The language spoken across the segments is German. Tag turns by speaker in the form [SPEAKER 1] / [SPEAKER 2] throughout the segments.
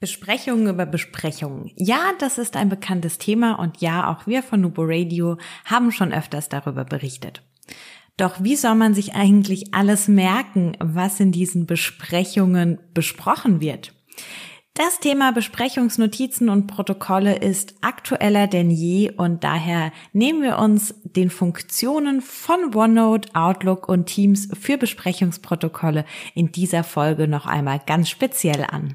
[SPEAKER 1] Besprechungen über Besprechungen. Ja, das ist ein bekanntes Thema und ja, auch wir von Nubo Radio haben schon öfters darüber berichtet. Doch wie soll man sich eigentlich alles merken, was in diesen Besprechungen besprochen wird? Das Thema Besprechungsnotizen und Protokolle ist aktueller denn je und daher nehmen wir uns den Funktionen von OneNote, Outlook und Teams für Besprechungsprotokolle in dieser Folge noch einmal ganz speziell an.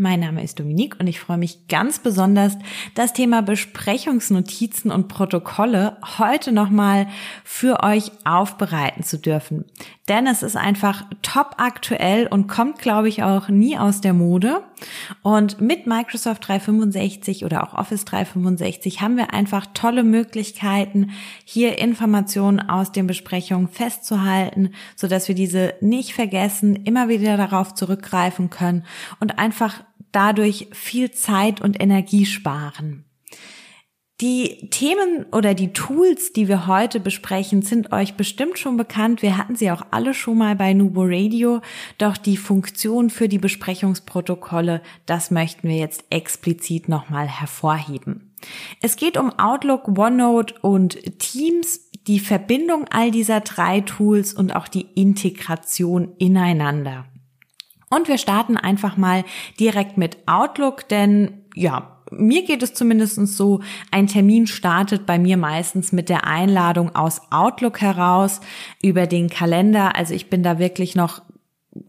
[SPEAKER 1] Mein Name ist Dominique und ich freue mich ganz besonders, das Thema Besprechungsnotizen und Protokolle heute nochmal für euch aufbereiten zu dürfen. Denn es ist einfach top aktuell und kommt, glaube ich, auch nie aus der Mode. Und mit Microsoft 365 oder auch Office 365 haben wir einfach tolle Möglichkeiten, hier Informationen aus den Besprechungen festzuhalten, sodass wir diese nicht vergessen, immer wieder darauf zurückgreifen können und einfach dadurch viel Zeit und Energie sparen. Die Themen oder die Tools, die wir heute besprechen, sind euch bestimmt schon bekannt. Wir hatten sie auch alle schon mal bei Nubo Radio. Doch die Funktion für die Besprechungsprotokolle, das möchten wir jetzt explizit nochmal hervorheben. Es geht um Outlook, OneNote und Teams, die Verbindung all dieser drei Tools und auch die Integration ineinander. Und wir starten einfach mal direkt mit Outlook, denn ja, mir geht es zumindest so, ein Termin startet bei mir meistens mit der Einladung aus Outlook heraus über den Kalender. Also ich bin da wirklich noch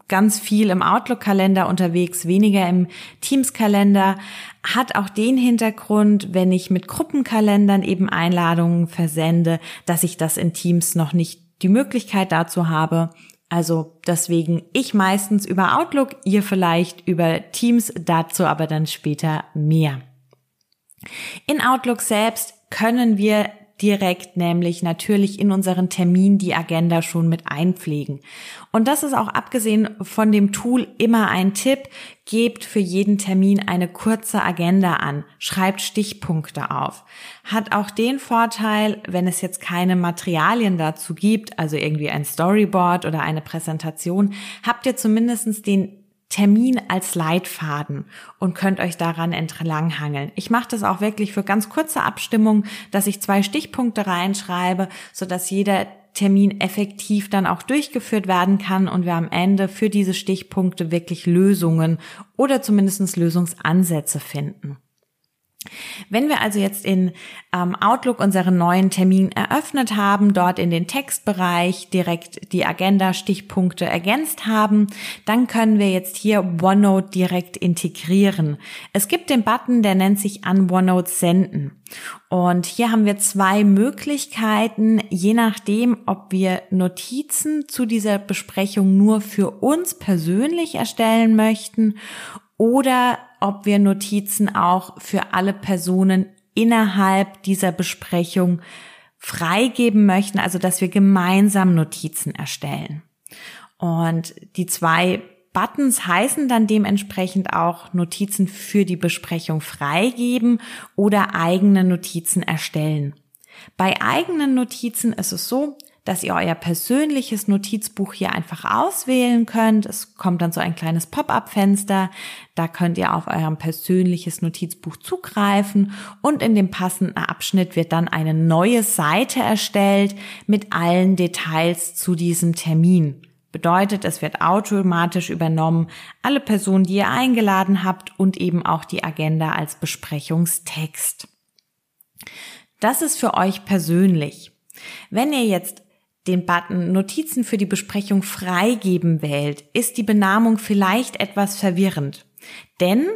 [SPEAKER 1] ganz viel im Outlook-Kalender unterwegs, weniger im Teams-Kalender. Hat auch den Hintergrund, wenn ich mit Gruppenkalendern eben Einladungen versende, dass ich das in Teams noch nicht die Möglichkeit dazu habe. Also deswegen ich meistens über Outlook, ihr vielleicht über Teams, dazu aber dann später mehr. In Outlook selbst können wir direkt nämlich natürlich in unseren Termin die Agenda schon mit einpflegen. Und das ist auch abgesehen von dem Tool immer ein Tipp. Gebt für jeden Termin eine kurze Agenda an, schreibt Stichpunkte auf. Hat auch den Vorteil, wenn es jetzt keine Materialien dazu gibt, also irgendwie ein Storyboard oder eine Präsentation, habt ihr zumindestens den Termin als Leitfaden und könnt euch daran entlanghangeln. Ich mache das auch wirklich für ganz kurze Abstimmungen, dass ich zwei Stichpunkte reinschreibe, sodass jeder Termin effektiv dann auch durchgeführt werden kann und wir am Ende für diese Stichpunkte wirklich Lösungen oder zumindest Lösungsansätze finden. Wenn wir also jetzt in ähm, Outlook unseren neuen Termin eröffnet haben, dort in den Textbereich direkt die Agenda-Stichpunkte ergänzt haben, dann können wir jetzt hier OneNote direkt integrieren. Es gibt den Button, der nennt sich an OneNote senden. Und hier haben wir zwei Möglichkeiten, je nachdem, ob wir Notizen zu dieser Besprechung nur für uns persönlich erstellen möchten oder ob wir Notizen auch für alle Personen innerhalb dieser Besprechung freigeben möchten, also dass wir gemeinsam Notizen erstellen. Und die zwei Buttons heißen dann dementsprechend auch Notizen für die Besprechung freigeben oder eigene Notizen erstellen. Bei eigenen Notizen ist es so, dass ihr euer persönliches Notizbuch hier einfach auswählen könnt. Es kommt dann so ein kleines Pop-up-Fenster. Da könnt ihr auf eurem persönliches Notizbuch zugreifen und in dem passenden Abschnitt wird dann eine neue Seite erstellt mit allen Details zu diesem Termin. Bedeutet, es wird automatisch übernommen, alle Personen, die ihr eingeladen habt und eben auch die Agenda als Besprechungstext. Das ist für euch persönlich. Wenn ihr jetzt den Button Notizen für die Besprechung freigeben wählt, ist die Benamung vielleicht etwas verwirrend. Denn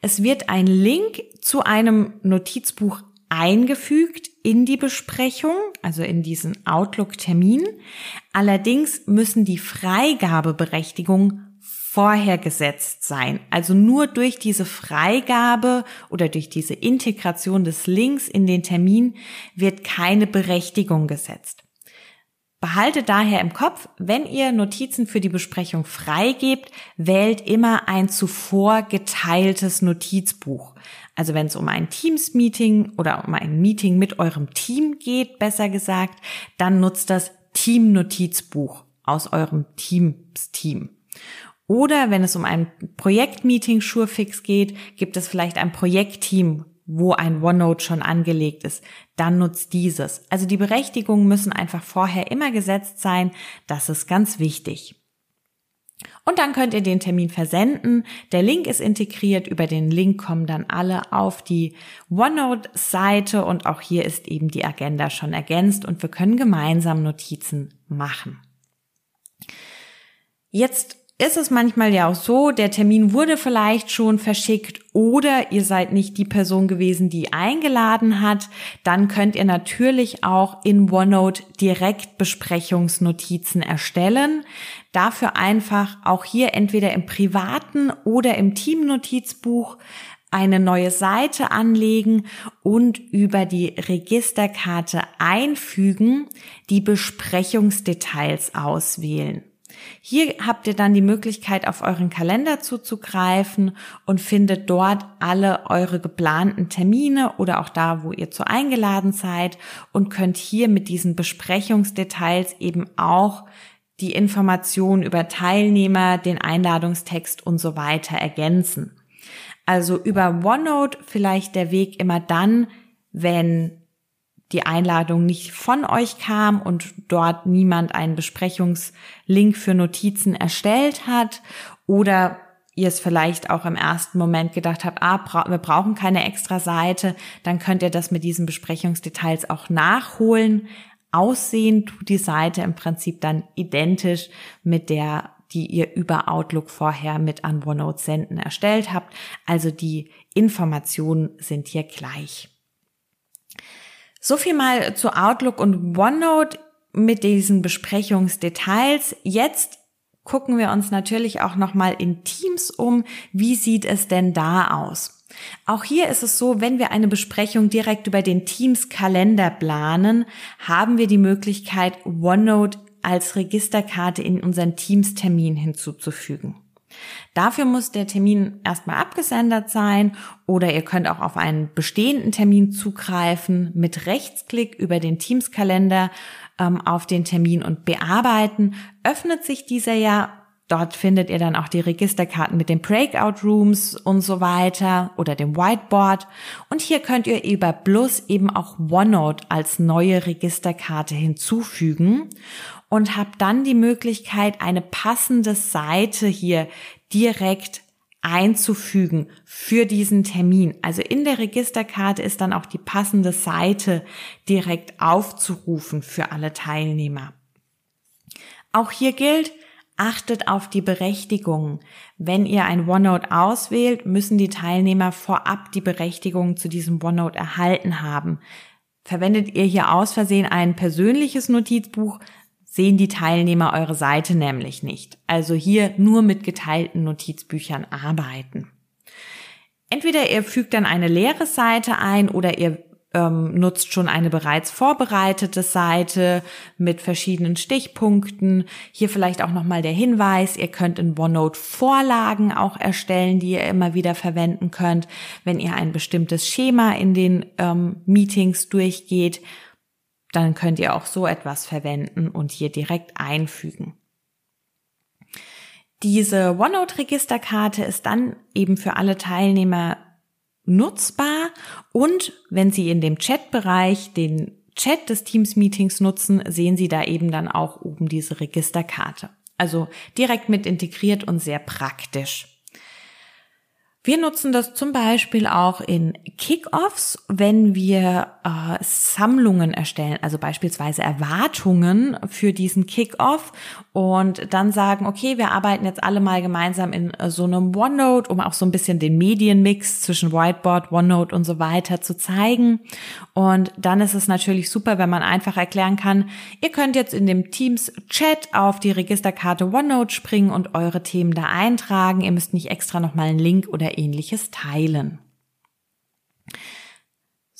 [SPEAKER 1] es wird ein Link zu einem Notizbuch eingefügt in die Besprechung, also in diesen Outlook-Termin. Allerdings müssen die Freigabeberechtigungen vorher gesetzt sein. Also nur durch diese Freigabe oder durch diese Integration des Links in den Termin wird keine Berechtigung gesetzt. Behaltet daher im Kopf, wenn ihr Notizen für die Besprechung freigebt, wählt immer ein zuvor geteiltes Notizbuch. Also wenn es um ein Teams-Meeting oder um ein Meeting mit eurem Team geht, besser gesagt, dann nutzt das Team-Notizbuch aus eurem Teams-Team. Oder wenn es um ein Projektmeeting Surefix geht, gibt es vielleicht ein Projektteam, wo ein OneNote schon angelegt ist, dann nutzt dieses. Also die Berechtigungen müssen einfach vorher immer gesetzt sein. Das ist ganz wichtig. Und dann könnt ihr den Termin versenden. Der Link ist integriert. Über den Link kommen dann alle auf die OneNote-Seite und auch hier ist eben die Agenda schon ergänzt und wir können gemeinsam Notizen machen. Jetzt ist es manchmal ja auch so, der Termin wurde vielleicht schon verschickt oder ihr seid nicht die Person gewesen, die eingeladen hat, dann könnt ihr natürlich auch in OneNote direkt Besprechungsnotizen erstellen. Dafür einfach auch hier entweder im privaten oder im Teamnotizbuch eine neue Seite anlegen und über die Registerkarte einfügen, die Besprechungsdetails auswählen. Hier habt ihr dann die Möglichkeit, auf euren Kalender zuzugreifen und findet dort alle eure geplanten Termine oder auch da, wo ihr zu eingeladen seid und könnt hier mit diesen Besprechungsdetails eben auch die Informationen über Teilnehmer, den Einladungstext und so weiter ergänzen. Also über OneNote vielleicht der Weg immer dann, wenn die Einladung nicht von euch kam und dort niemand einen Besprechungslink für Notizen erstellt hat oder ihr es vielleicht auch im ersten Moment gedacht habt, ah, bra wir brauchen keine extra Seite, dann könnt ihr das mit diesen Besprechungsdetails auch nachholen. Aussehen tut die Seite im Prinzip dann identisch mit der, die ihr über Outlook vorher mit an OneNote senden erstellt habt. Also die Informationen sind hier gleich. So viel mal zu Outlook und OneNote mit diesen Besprechungsdetails. Jetzt gucken wir uns natürlich auch nochmal in Teams um. Wie sieht es denn da aus? Auch hier ist es so, wenn wir eine Besprechung direkt über den Teams Kalender planen, haben wir die Möglichkeit, OneNote als Registerkarte in unseren Teams Termin hinzuzufügen. Dafür muss der Termin erstmal abgesendet sein oder ihr könnt auch auf einen bestehenden Termin zugreifen mit Rechtsklick über den Teams-Kalender ähm, auf den Termin und bearbeiten. Öffnet sich dieser ja Dort findet ihr dann auch die Registerkarten mit den Breakout Rooms und so weiter oder dem Whiteboard. Und hier könnt ihr über Plus eben auch OneNote als neue Registerkarte hinzufügen und habt dann die Möglichkeit, eine passende Seite hier direkt einzufügen für diesen Termin. Also in der Registerkarte ist dann auch die passende Seite direkt aufzurufen für alle Teilnehmer. Auch hier gilt, achtet auf die Berechtigungen. Wenn ihr ein OneNote auswählt, müssen die Teilnehmer vorab die Berechtigung zu diesem OneNote erhalten haben. Verwendet ihr hier aus Versehen ein persönliches Notizbuch, sehen die Teilnehmer eure Seite nämlich nicht. Also hier nur mit geteilten Notizbüchern arbeiten. Entweder ihr fügt dann eine leere Seite ein oder ihr ähm, nutzt schon eine bereits vorbereitete Seite mit verschiedenen Stichpunkten. Hier vielleicht auch nochmal der Hinweis, ihr könnt in OneNote Vorlagen auch erstellen, die ihr immer wieder verwenden könnt, wenn ihr ein bestimmtes Schema in den ähm, Meetings durchgeht dann könnt ihr auch so etwas verwenden und hier direkt einfügen. Diese OneNote-Registerkarte ist dann eben für alle Teilnehmer nutzbar und wenn Sie in dem Chat-Bereich den Chat des Teams-Meetings nutzen, sehen Sie da eben dann auch oben diese Registerkarte. Also direkt mit integriert und sehr praktisch. Wir nutzen das zum Beispiel auch in Kickoffs, wenn wir äh, Sammlungen erstellen, also beispielsweise Erwartungen für diesen Kickoff und dann sagen, okay, wir arbeiten jetzt alle mal gemeinsam in äh, so einem OneNote, um auch so ein bisschen den Medienmix zwischen Whiteboard, OneNote und so weiter zu zeigen. Und dann ist es natürlich super, wenn man einfach erklären kann, ihr könnt jetzt in dem Teams Chat auf die Registerkarte OneNote springen und eure Themen da eintragen. Ihr müsst nicht extra nochmal einen Link oder ähnliches teilen.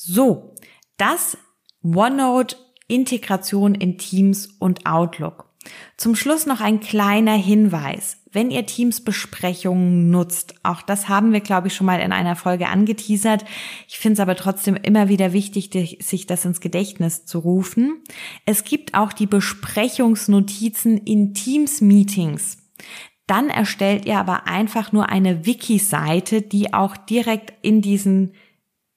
[SPEAKER 1] So, das OneNote Integration in Teams und Outlook. Zum Schluss noch ein kleiner Hinweis. Wenn ihr Teams-Besprechungen nutzt, auch das haben wir, glaube ich, schon mal in einer Folge angeteasert. Ich finde es aber trotzdem immer wieder wichtig, sich das ins Gedächtnis zu rufen. Es gibt auch die Besprechungsnotizen in Teams-Meetings. Dann erstellt ihr aber einfach nur eine Wiki-Seite, die auch direkt in diesen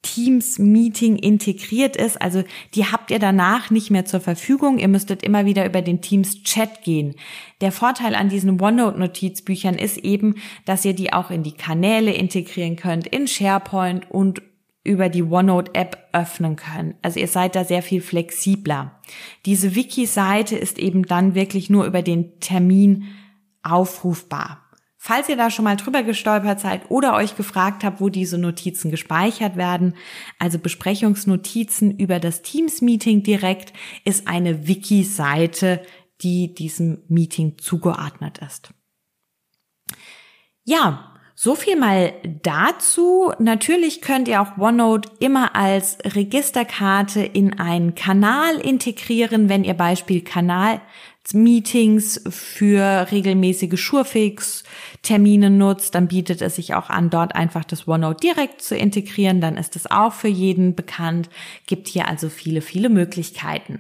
[SPEAKER 1] Teams-Meeting integriert ist. Also die habt ihr danach nicht mehr zur Verfügung. Ihr müsstet immer wieder über den Teams-Chat gehen. Der Vorteil an diesen OneNote-Notizbüchern ist eben, dass ihr die auch in die Kanäle integrieren könnt, in SharePoint und über die OneNote-App öffnen könnt. Also ihr seid da sehr viel flexibler. Diese Wiki-Seite ist eben dann wirklich nur über den Termin aufrufbar. Falls ihr da schon mal drüber gestolpert seid oder euch gefragt habt, wo diese Notizen gespeichert werden, also Besprechungsnotizen über das Teams-Meeting direkt, ist eine Wiki-Seite, die diesem Meeting zugeordnet ist. Ja, so viel mal dazu. Natürlich könnt ihr auch OneNote immer als Registerkarte in einen Kanal integrieren, wenn ihr Beispiel Kanal Meetings für regelmäßige Schurfix-Termine nutzt, dann bietet es sich auch an, dort einfach das OneNote direkt zu integrieren. Dann ist es auch für jeden bekannt. Gibt hier also viele, viele Möglichkeiten.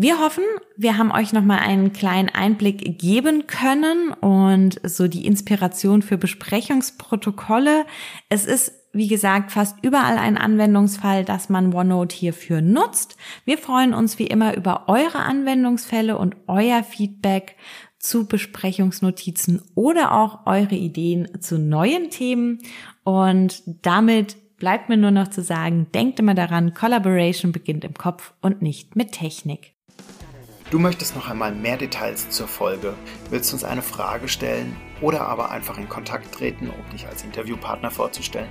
[SPEAKER 1] Wir hoffen, wir haben euch nochmal einen kleinen Einblick geben können und so die Inspiration für Besprechungsprotokolle. Es ist wie gesagt, fast überall ein Anwendungsfall, dass man OneNote hierfür nutzt. Wir freuen uns wie immer über eure Anwendungsfälle und euer Feedback zu Besprechungsnotizen oder auch eure Ideen zu neuen Themen. Und damit bleibt mir nur noch zu sagen, denkt immer daran, Collaboration beginnt im Kopf und nicht mit Technik.
[SPEAKER 2] Du möchtest noch einmal mehr Details zur Folge, willst uns eine Frage stellen oder aber einfach in Kontakt treten, um dich als Interviewpartner vorzustellen?